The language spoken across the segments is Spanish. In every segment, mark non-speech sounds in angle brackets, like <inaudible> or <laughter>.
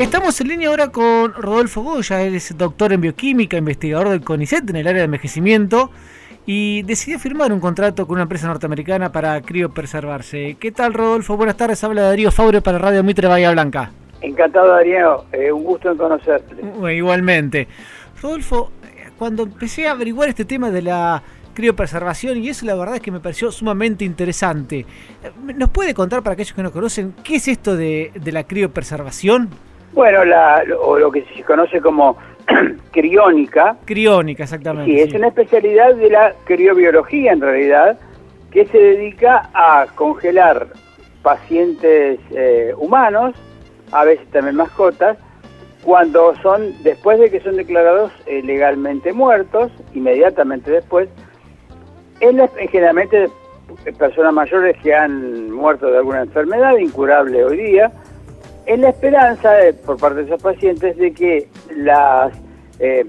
Estamos en línea ahora con Rodolfo Goya, él es doctor en bioquímica, investigador del CONICET en el área de envejecimiento y decidió firmar un contrato con una empresa norteamericana para criopreservarse. ¿Qué tal Rodolfo? Buenas tardes, habla Darío Faure para Radio Mitre Bahía Blanca. Encantado Darío, eh, un gusto en conocerte. igualmente. Rodolfo, cuando empecé a averiguar este tema de la criopreservación y eso la verdad es que me pareció sumamente interesante. ¿Nos puede contar para aquellos que no conocen qué es esto de, de la criopreservación? Bueno, la, o lo que se conoce como <clears throat> criónica. Criónica, exactamente. Sí, es una especialidad de la criobiología en realidad, que se dedica a congelar pacientes eh, humanos, a veces también mascotas, cuando son, después de que son declarados eh, legalmente muertos, inmediatamente después, en, generalmente personas mayores que han muerto de alguna enfermedad incurable hoy día, en la esperanza por parte de esos pacientes de que las eh,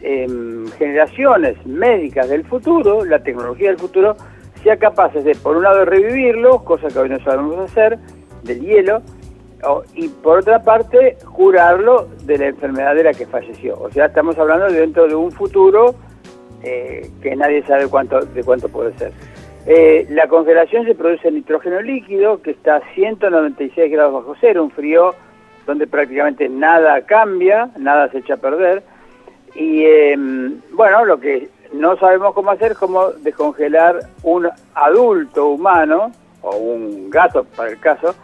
em, generaciones médicas del futuro, la tecnología del futuro, sea capaces de, por un lado, revivirlo, cosa que hoy no sabemos hacer, del hielo, y por otra parte, curarlo de la enfermedad de la que falleció. O sea, estamos hablando dentro de un futuro eh, que nadie sabe cuánto, de cuánto puede ser. Eh, la congelación se produce en nitrógeno líquido que está a 196 grados bajo cero, un frío donde prácticamente nada cambia, nada se echa a perder. Y em, bueno, lo que no sabemos cómo hacer es cómo descongelar un adulto humano o un gato para el caso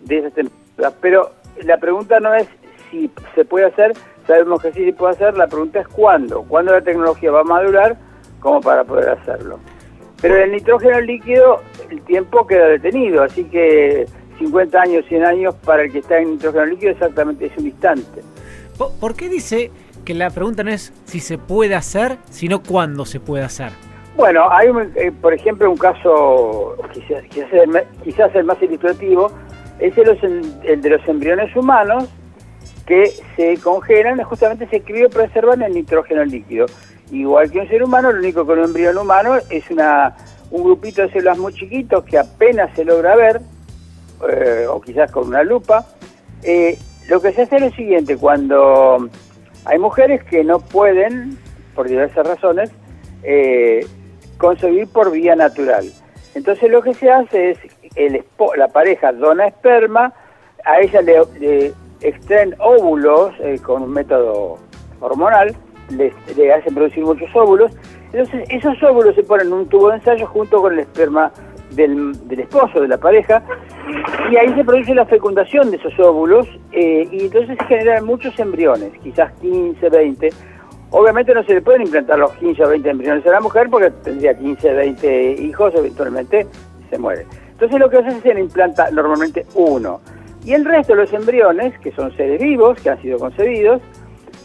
de esas temperaturas. Pero la pregunta no es si se puede hacer, sabemos que sí se puede hacer, la pregunta es cuándo, cuándo la tecnología va a madurar como para poder hacerlo. Pero el nitrógeno líquido el tiempo queda detenido, así que 50 años, 100 años para el que está en nitrógeno líquido exactamente es un instante. ¿Por qué dice que la pregunta no es si se puede hacer, sino cuándo se puede hacer? Bueno, hay, eh, por ejemplo, un caso quizás, quizás, el más ilustrativo, es el, de los embriones humanos que se congelan, justamente se criopreservan en nitrógeno líquido. Igual que un ser humano, lo único que un embrión humano es una, un grupito de células muy chiquitos que apenas se logra ver, eh, o quizás con una lupa. Eh, lo que se hace es lo siguiente, cuando hay mujeres que no pueden, por diversas razones, eh, concebir por vía natural. Entonces lo que se hace es, el, la pareja dona esperma, a ella le, le extraen óvulos con un método hormonal, le, hacen producir muchos óvulos. Entonces, esos óvulos se ponen en un tubo de ensayo junto con el esperma del, esposo, de la pareja, y ahí se produce la fecundación de esos óvulos, eh, y entonces se generan muchos embriones, quizás 15, 20. Obviamente no se le pueden implantar los 15 o 20 embriones a la mujer porque tendría 15, 20 hijos, eventualmente se muere. Entonces lo que hace es que se implanta normalmente uno. Y el resto de los embriones, que son seres vivos, que han sido concebidos,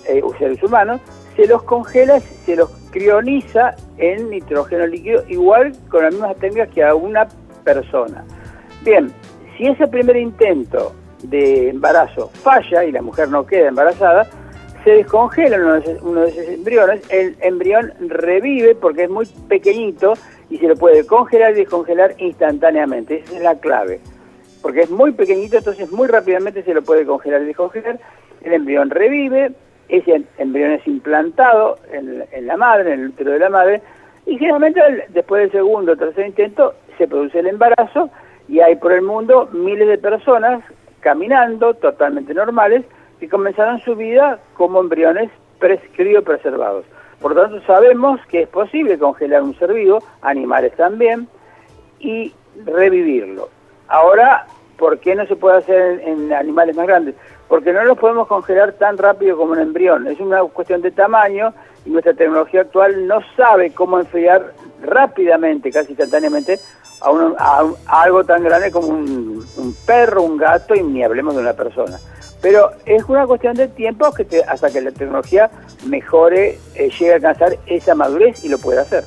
eh, seres humanos, se los congela, se los crioniza en nitrógeno líquido, igual con las mismas técnicas que a una persona. Bien, si ese primer intento de embarazo falla y la mujer no queda embarazada, se descongela uno de, esos, embriones, el embrión revive porque es muy pequeñito y se lo puede congelar y descongelar instantáneamente. Esa es la clave. Porque es muy pequeñito, entonces muy rápidamente se lo puede congelar y descongelar. El embrión revive, ese embrión es implantado en, la madre, en el útero de la madre, y generalmente después del segundo o tercer intento se produce el embarazo y hay por el mundo miles de personas caminando totalmente normales que comenzaron su vida como embriones criopreservados. Por lo tanto, sabemos que es posible congelar un ser vivo, animales también, y revivirlo. Ahora, ¿por qué no se puede hacer en animales más grandes? porque no los podemos congelar tan rápido como un embrión. Es una cuestión de tamaño y nuestra tecnología actual no sabe cómo enfriar rápidamente, casi instantáneamente, a, algo tan grande como un, perro, un gato y ni hablemos de una persona. Pero es una cuestión de tiempo hasta que la tecnología mejore, eh, llegue a alcanzar esa madurez y lo pueda hacer.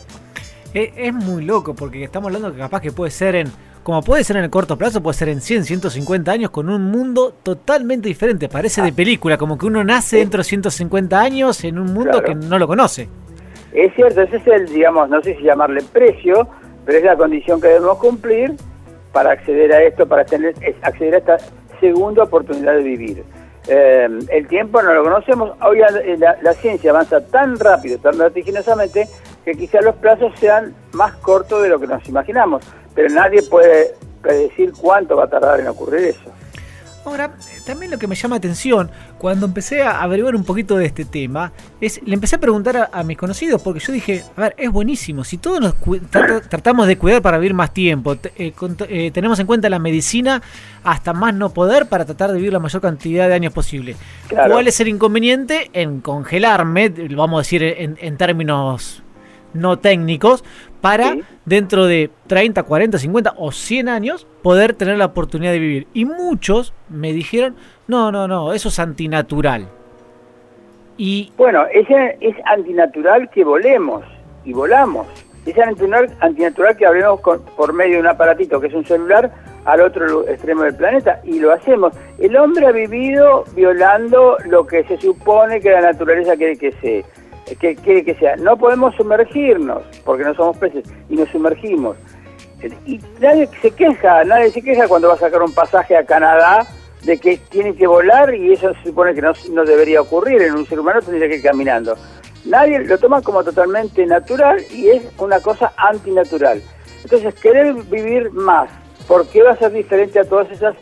Es, es muy loco porque estamos hablando que capaz que puede ser en como puede ser en el corto plazo, puede ser en 100, 150 años, con un mundo totalmente diferente. Parece de película, como que uno nace dentro de 150 años en un mundo que no lo conoce. Es cierto, ese es el, digamos, no sé si llamarle precio, pero es la condición que debemos cumplir para acceder a esto, para tener, acceder a esta segunda oportunidad de vivir. eh, el tiempo no lo conocemos. Hoy la, ciencia avanza tan rápido, tan vertiginosamente, que quizás los plazos sean más cortos de lo que nos imaginamos. Pero nadie puede predecir cuánto va a tardar en ocurrir eso. Ahora, también lo que me llama atención, cuando empecé a averiguar un poquito de este tema, es le empecé a preguntar a, mis conocidos, porque yo dije, a ver, es buenísimo, si todos nos tratamos de cuidar para vivir más tiempo, eh, eh, tenemos en cuenta la medicina hasta más no poder para tratar de vivir la mayor cantidad de años posible. ¿Cuál es el inconveniente en congelarme, vamos a decir en términos no técnicos, para dentro de 30, 40, 50 o 100 años poder tener la oportunidad de vivir. Y muchos me dijeron, no, no, no, eso es antinatural. Y bueno, es, es antinatural que volemos y volamos. Es antinatural, antinatural que hablemos por medio de un aparatito que es un celular al otro extremo del planeta y lo hacemos. El hombre ha vivido violando lo que se supone que la naturaleza quiere que se que quiere que sea. No podemos sumergirnos, porque no somos peces, y nos sumergimos. Y nadie se queja, nadie se queja cuando va a sacar un pasaje a Canadá de que tiene que volar y eso se supone que no, no debería ocurrir, en un ser humano tendría que ir caminando. Nadie lo toma como totalmente natural y es una cosa antinatural. Entonces, querer vivir más, ¿por qué va a ser diferente a todas esas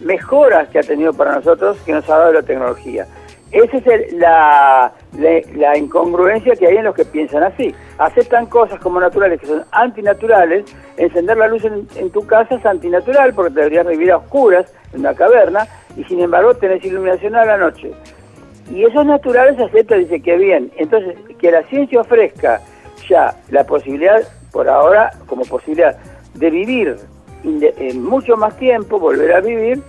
mejoras que ha tenido para nosotros que nos ha dado la tecnología? Esa es la, la, incongruencia que hay en los que piensan así. Aceptan cosas como naturales que son antinaturales. Encender la luz en, tu casa es antinatural porque deberías vivir a oscuras en una caverna y sin embargo tenés iluminación a la noche. Y esos naturales aceptan, dice que bien. Entonces, que la ciencia ofrezca ya la posibilidad, por ahora, como posibilidad de vivir en mucho más tiempo, volver a vivir,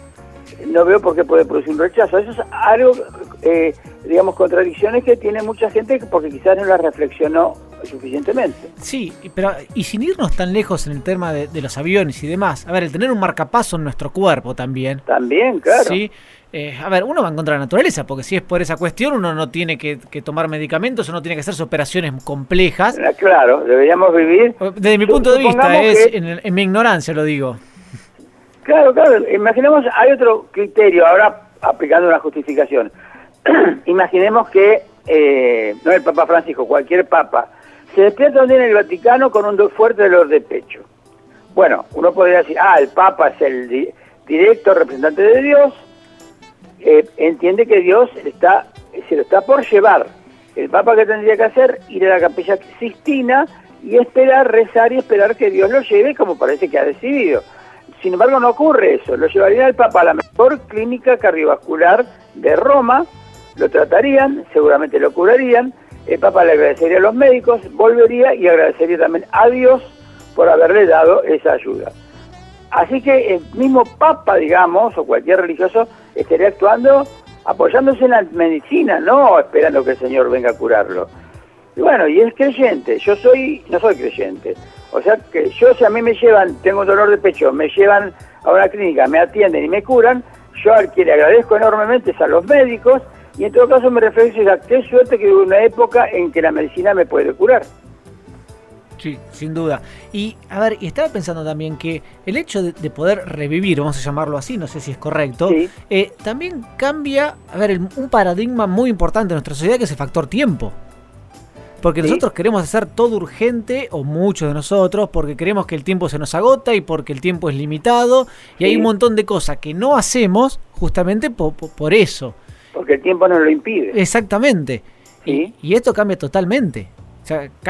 no veo por qué puede producir un rechazo. Eso es algo, eh, digamos, contradicciones que tiene mucha gente porque quizás no las reflexionó suficientemente. Sí, pero y sin irnos tan lejos en el tema de, los aviones y demás, a ver, el tener un marcapaso en nuestro cuerpo también. También, claro. Sí. Eh, a ver, uno va en contra de la naturaleza, porque si es por esa cuestión, uno no tiene que, tomar medicamentos, uno tiene que hacer operaciones complejas. Ah, claro, deberíamos vivir. Desde mi punto de vista, es en mi ignorancia lo digo. Claro, claro. Imaginemos, hay otro criterio, ahora aplicando una justificación. <clears throat> Imaginemos que, eh, no el Papa Francisco, cualquier Papa, se despierta día en el Vaticano con un fuerte dolor de pecho. Bueno, uno podría decir, ah, el Papa es el directo representante de Dios, eh, entiende que Dios está, se lo está por llevar. El Papa que tendría que hacer, ir a la capilla Sistina y esperar, rezar y esperar que Dios lo lleve como parece que ha decidido. Sin embargo, no ocurre eso. Lo llevarían al Papa a la mejor clínica cardiovascular de Roma, lo tratarían, seguramente lo curarían, el Papa le agradecería a los médicos, volvería y agradecería también a Dios por haberle dado esa ayuda. Así que el mismo Papa, digamos, o cualquier religioso, estaría actuando apoyándose en la medicina, no esperando que el Señor venga a curarlo. Y bueno, y es creyente, yo soy, no soy creyente, o sea que yo si a mí me llevan, tengo dolor de pecho, me llevan a una clínica, me atienden y me curan, yo al que le agradezco enormemente es a los médicos y en todo caso me reflexiono a qué suerte que hubo una época en que la medicina me puede curar. Sí, sin duda. Y a ver, y estaba pensando también que el hecho de, poder revivir, vamos a llamarlo así, no sé si es correcto, eh, también cambia, a ver, un paradigma muy importante en nuestra sociedad que es el factor tiempo. Porque nosotros queremos hacer todo urgente, o muchos de nosotros, porque queremos que el tiempo se nos agota y porque el tiempo es limitado. Y hay un montón de cosas que no hacemos justamente por, eso. Porque el tiempo nos lo impide. Exactamente. Y, esto cambia totalmente.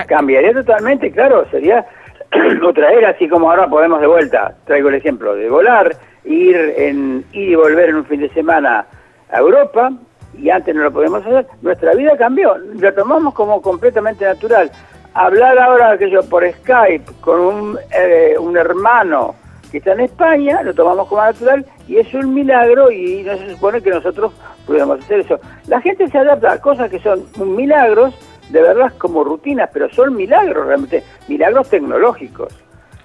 Cambiaría totalmente, claro. Sería <clears throat> otra era, así como ahora podemos de vuelta, traigo el ejemplo, de volar, ir, en, ir y volver en un fin de semana a Europa, y antes no lo podemos hacer, nuestra vida cambió, lo tomamos como completamente natural. Hablar ahora que yo por Skype con un, eh, un hermano que está en España, lo tomamos como natural y es un milagro y no se supone que nosotros pudiéramos hacer eso. La gente se adapta a cosas que son milagros, de verdad como rutinas, pero son milagros realmente, milagros tecnológicos.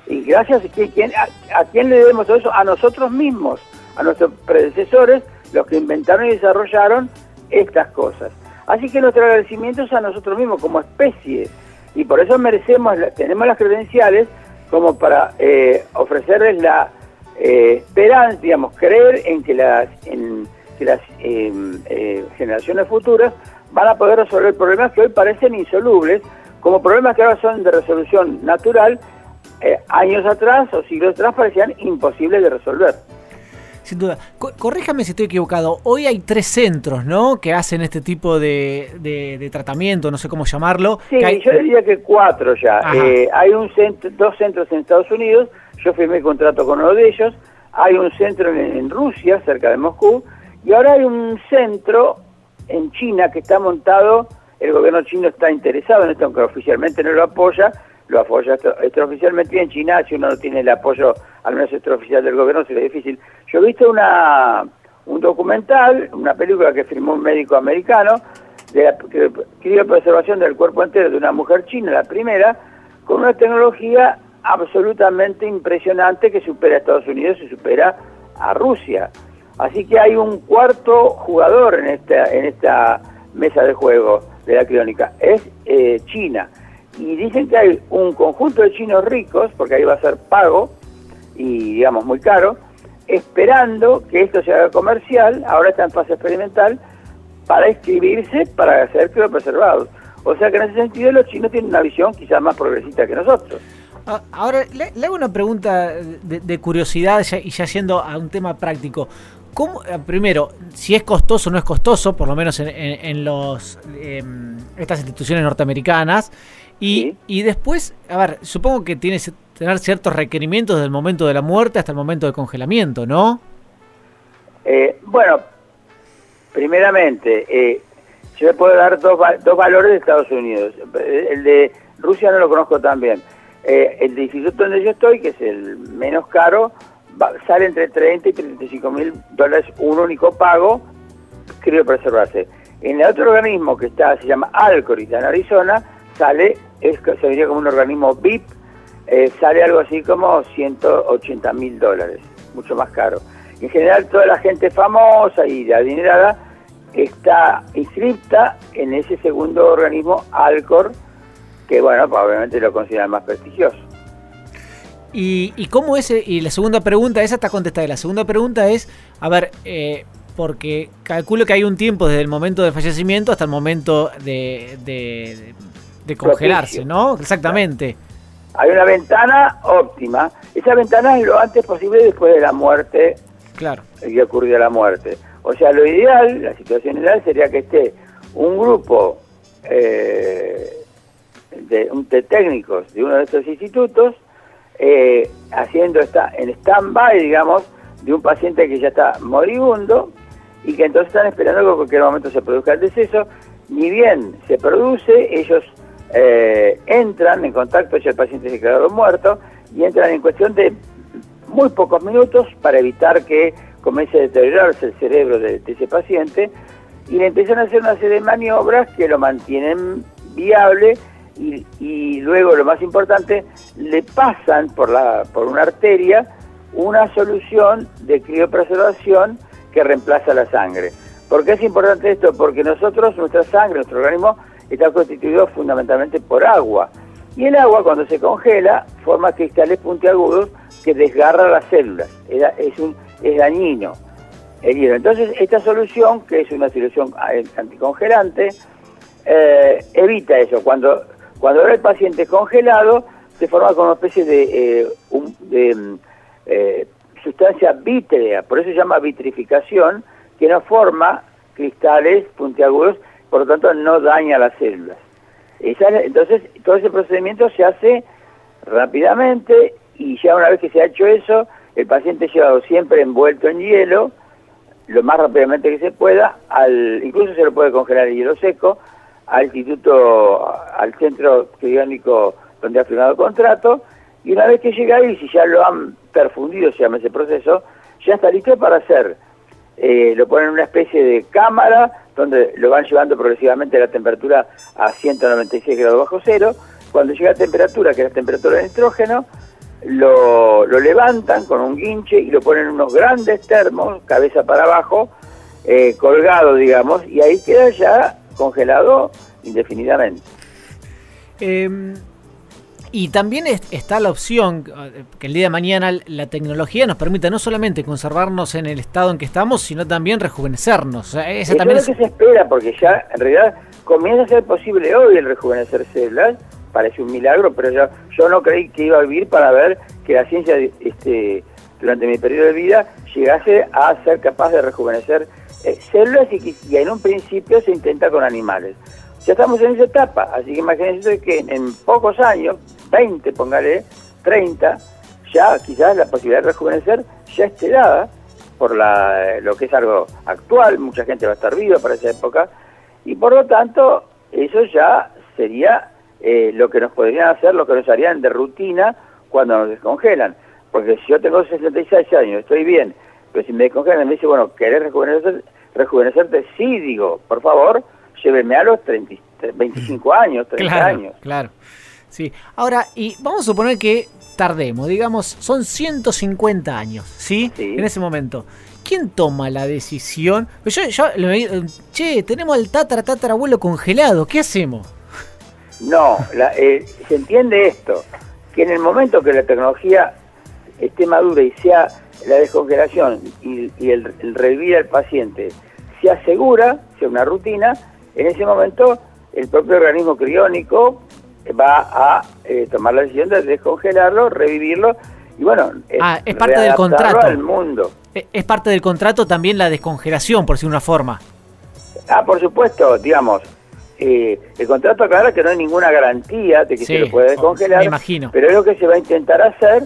Y gracias a, a quién le debemos todo eso? A nosotros mismos, a nuestros predecesores, los que inventaron y desarrollaron estas cosas. Así que nuestro agradecimiento es a nosotros mismos como especie y por eso merecemos, tenemos las credenciales como para eh, ofrecerles la eh, esperanza, digamos, creer en que las eh, generaciones futuras van a poder resolver problemas que hoy parecen insolubles, como problemas que ahora son de resolución natural, años atrás o siglos atrás parecían imposibles de resolver. Sin duda. corríjame si estoy equivocado. Hoy hay tres centros, ¿no? Que hacen este tipo de, tratamiento, no sé cómo llamarlo. Sí, yo diría que cuatro ya. Eh, hay un centro, dos centros en Estados Unidos. Yo firmé contrato con uno de ellos. Hay un centro en, Rusia, cerca de Moscú. Y ahora hay un centro en China que está montado. El gobierno chino está interesado en esto, aunque oficialmente no lo apoya lo apoya extraoficialmente en China, si uno no tiene el apoyo, al menos extraoficial del gobierno, sería difícil. Yo he visto una, un documental, una película que firmó un médico americano, de la preservación del cuerpo entero de una mujer china, la primera, con una tecnología absolutamente impresionante que supera a Estados Unidos y supera a Rusia. Así que hay un cuarto jugador en esta, en esta mesa de juego de la crónica, es eh, China y dicen que hay un conjunto de chinos ricos, porque ahí va a ser pago y digamos muy caro, esperando que esto se haga comercial, ahora está en fase experimental, para inscribirse para ser criopreservados. O sea que en ese sentido los chinos tienen una visión quizás más progresista que nosotros. Ah, ahora, le, hago una pregunta de, curiosidad y ya yendo a un tema práctico. ¿Cómo, eh, primero, si es costoso o no es costoso, por lo menos en, los, em, estas instituciones norteamericanas, y, y después, a ver, supongo que tiene que tener ciertos requerimientos desde el momento de la muerte hasta el momento de congelamiento, ¿no? Eh, bueno, primeramente, eh, yo le puedo dar dos, dos valores de Estados Unidos. El de Rusia no lo conozco tan bien. Eh, el instituto donde yo estoy, que es el menos caro, sale entre 30 y 35 mil dólares un único pago, creo preservarse. En el otro organismo que está, se llama Alcor, en Arizona, sale es, se vería como un organismo VIP, eh, sale algo así como 180 mil dólares, mucho más caro. En general, toda la gente famosa y adinerada está inscripta en ese segundo organismo, Alcor, que bueno, pues, obviamente lo consideran más prestigioso. ¿Y, y cómo es? Y la segunda pregunta, esa está contestada. La segunda pregunta es, a ver, eh, porque calculo que hay un tiempo desde el momento del fallecimiento hasta el momento de, de congelarse, ¿no? Exactamente. Hay una ventana óptima. Esa ventana es lo antes posible después de la muerte. Claro. Que ocurrió la muerte. O sea, lo ideal, la situación ideal sería que esté un grupo eh, de, de, técnicos de uno de estos institutos eh, haciendo esta en stand-by, digamos, de un paciente que ya está moribundo y que entonces están esperando que en cualquier momento se produzca el deceso. Ni bien se produce, ellos eh, entran en contacto, si el paciente es declarado muerto, y entran en cuestión de muy pocos minutos para evitar que comience a deteriorarse el cerebro de, ese paciente y le empiezan a hacer una serie de maniobras que lo mantienen viable y, luego lo más importante le pasan por la por una arteria una solución de criopreservación que reemplaza la sangre. ¿Por qué es importante esto? Porque nosotros, nuestra sangre, nuestro organismo, está constituido fundamentalmente por agua. Y el agua cuando se congela forma cristales puntiagudos que desgarran las células. Es, un, es dañino el hielo. Entonces esta solución, que es una solución anticongelante, eh, evita eso. Cuando, cuando el paciente congelado, se forma como una especie de, eh, de eh, sustancia vítrea, por eso se llama vitrificación, que no forma cristales puntiagudos por lo tanto no daña las células. entonces, todo ese procedimiento se hace rápidamente y ya una vez que se ha hecho eso, el paciente es llevado siempre envuelto en hielo, lo más rápidamente que se pueda, incluso se lo puede congelar en hielo seco, al instituto, al centro criónico donde ha firmado el contrato, y una vez que llega ahí, si ya lo han perfundido, se llama ese proceso, ya está listo para hacer, eh, lo ponen en una especie de cámara donde lo van llevando progresivamente la temperatura a 196 grados bajo cero. Cuando llega a temperatura, que es la temperatura del nitrógeno, lo, levantan con un guinche y lo ponen en unos grandes termos, cabeza para abajo, eh, colgado, digamos, y ahí queda ya congelado indefinidamente. Em, Y también está la opción que el día de mañana la tecnología nos permita no solamente conservarnos en el estado en que estamos, sino también rejuvenecernos. Eso también es lo que se espera, porque ya en realidad comienza a ser posible hoy el rejuvenecer células. Parece un milagro, pero yo, yo no creí que iba a vivir para ver que la ciencia este, durante mi periodo de vida llegase a ser capaz de rejuvenecer eh, células y, y en un principio se intenta con animales. Ya estamos en esa etapa, así que imagínense que en pocos años, 20, póngale, 30, ya quizás la posibilidad de rejuvenecer ya esté dada por la, lo que es algo actual, mucha gente va a estar viva para esa época, y por lo tanto eso ya sería eh, lo que nos podrían hacer, lo que nos harían de rutina cuando nos descongelan. Porque si yo tengo 66 años, estoy bien, pero si me descongelan me dice, bueno, ¿querés rejuvenecer, rejuvenecerte? Sí, digo, por favor, lléveme a los 30, 25 años, 30 años. Claro, sí. Ahora, y vamos a suponer que tardemos, digamos, son 150 años, ¿sí? En ese momento. ¿Quién toma la decisión? Pues yo, yo che, tenemos al tatara tatarabuelo congelado, ¿qué hacemos? No, eh, se entiende esto, que en el momento que la tecnología esté madura y sea la descongelación y, el, el revivir al paciente se asegura, sea una rutina, en ese momento el propio organismo criónico va a eh, tomar la decisión de descongelarlo, revivirlo y bueno, ah, es parte del contrato al mundo. E, es parte del contrato también la descongelación, por decir una forma. Ah, por supuesto, digamos, eh, el contrato aclara que no hay ninguna garantía de que se lo puede descongelar, me imagino. pero es lo que se va a intentar hacer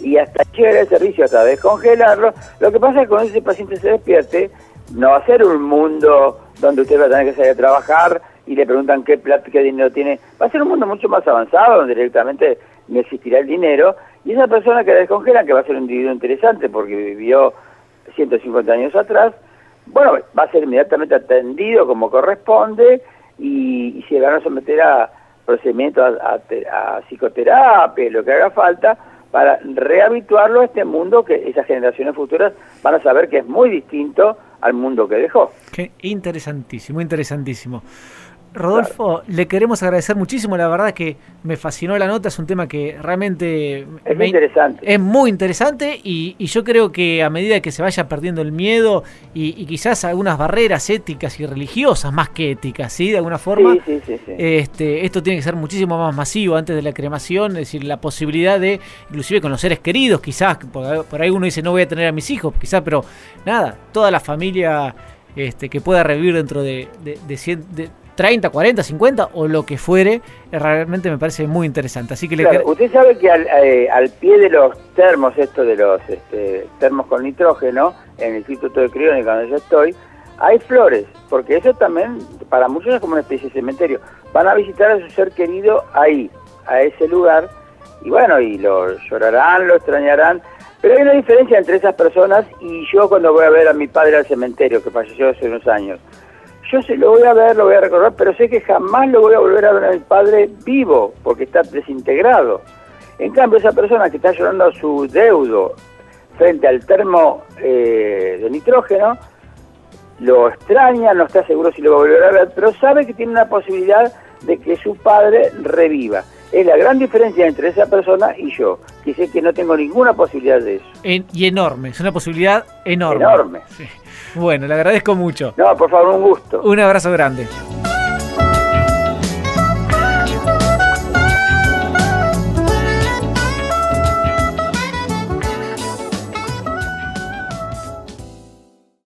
y hasta llegar el servicio hasta descongelarlo. Lo que pasa es que cuando ese paciente se despierte, no va a ser un mundo donde usted va a tener que salir a trabajar y le preguntan qué plata, qué dinero tiene. Va a ser un mundo mucho más avanzado, donde directamente no existirá el dinero, y esa persona que la descongela, que va a ser un individuo interesante porque vivió 150 años atrás, bueno, va a ser inmediatamente atendido como corresponde, y, si le van a someter a procedimientos, a, psicoterapia, lo que haga falta, para rehabituarlo a este mundo que esas generaciones futuras van a saber que es muy distinto al mundo que dejó. Qué interesantísimo, interesantísimo. Rodolfo, le queremos agradecer muchísimo, la verdad que me fascinó la nota, es un tema que realmente es, interesante. es muy interesante y, yo creo que a medida que se vaya perdiendo el miedo y, quizás algunas barreras éticas y religiosas, más que éticas, ¿sí? De alguna forma, este, esto tiene que ser muchísimo más masivo antes de la cremación, es decir, la posibilidad de, inclusive con los seres queridos, quizás, por, ahí uno dice no voy a tener a mis hijos, quizás, pero nada, toda la familia este, que pueda revivir dentro de, de, de 30, 40, 50 o lo que fuere, eh, realmente me parece muy interesante. Así que Usted sabe que eh, al, pie de los termos, esto de los este, termos con nitrógeno, en el Instituto de Criónica donde yo estoy, hay flores, porque eso también para muchos es como una especie de cementerio. Van a visitar a su ser querido ahí, a ese lugar, y bueno, y lo llorarán, lo extrañarán, pero hay una diferencia entre esas personas y yo cuando voy a ver a mi padre al cementerio, que falleció hace unos años yo se lo voy a ver, lo voy a recordar, pero sé que jamás lo voy a volver a ver a mi padre vivo, porque está desintegrado. En cambio, esa persona que está llorando su deudo frente al termo eh, de nitrógeno, lo extraña, no está seguro si lo va a volver a ver, pero sabe que tiene una posibilidad de que su padre reviva. Es la gran diferencia entre esa persona y yo, que sé que no tengo ninguna posibilidad de eso. y enorme, es una posibilidad enorme. Enorme. Bueno, le agradezco mucho. No, por favor, un gusto. Un abrazo grande.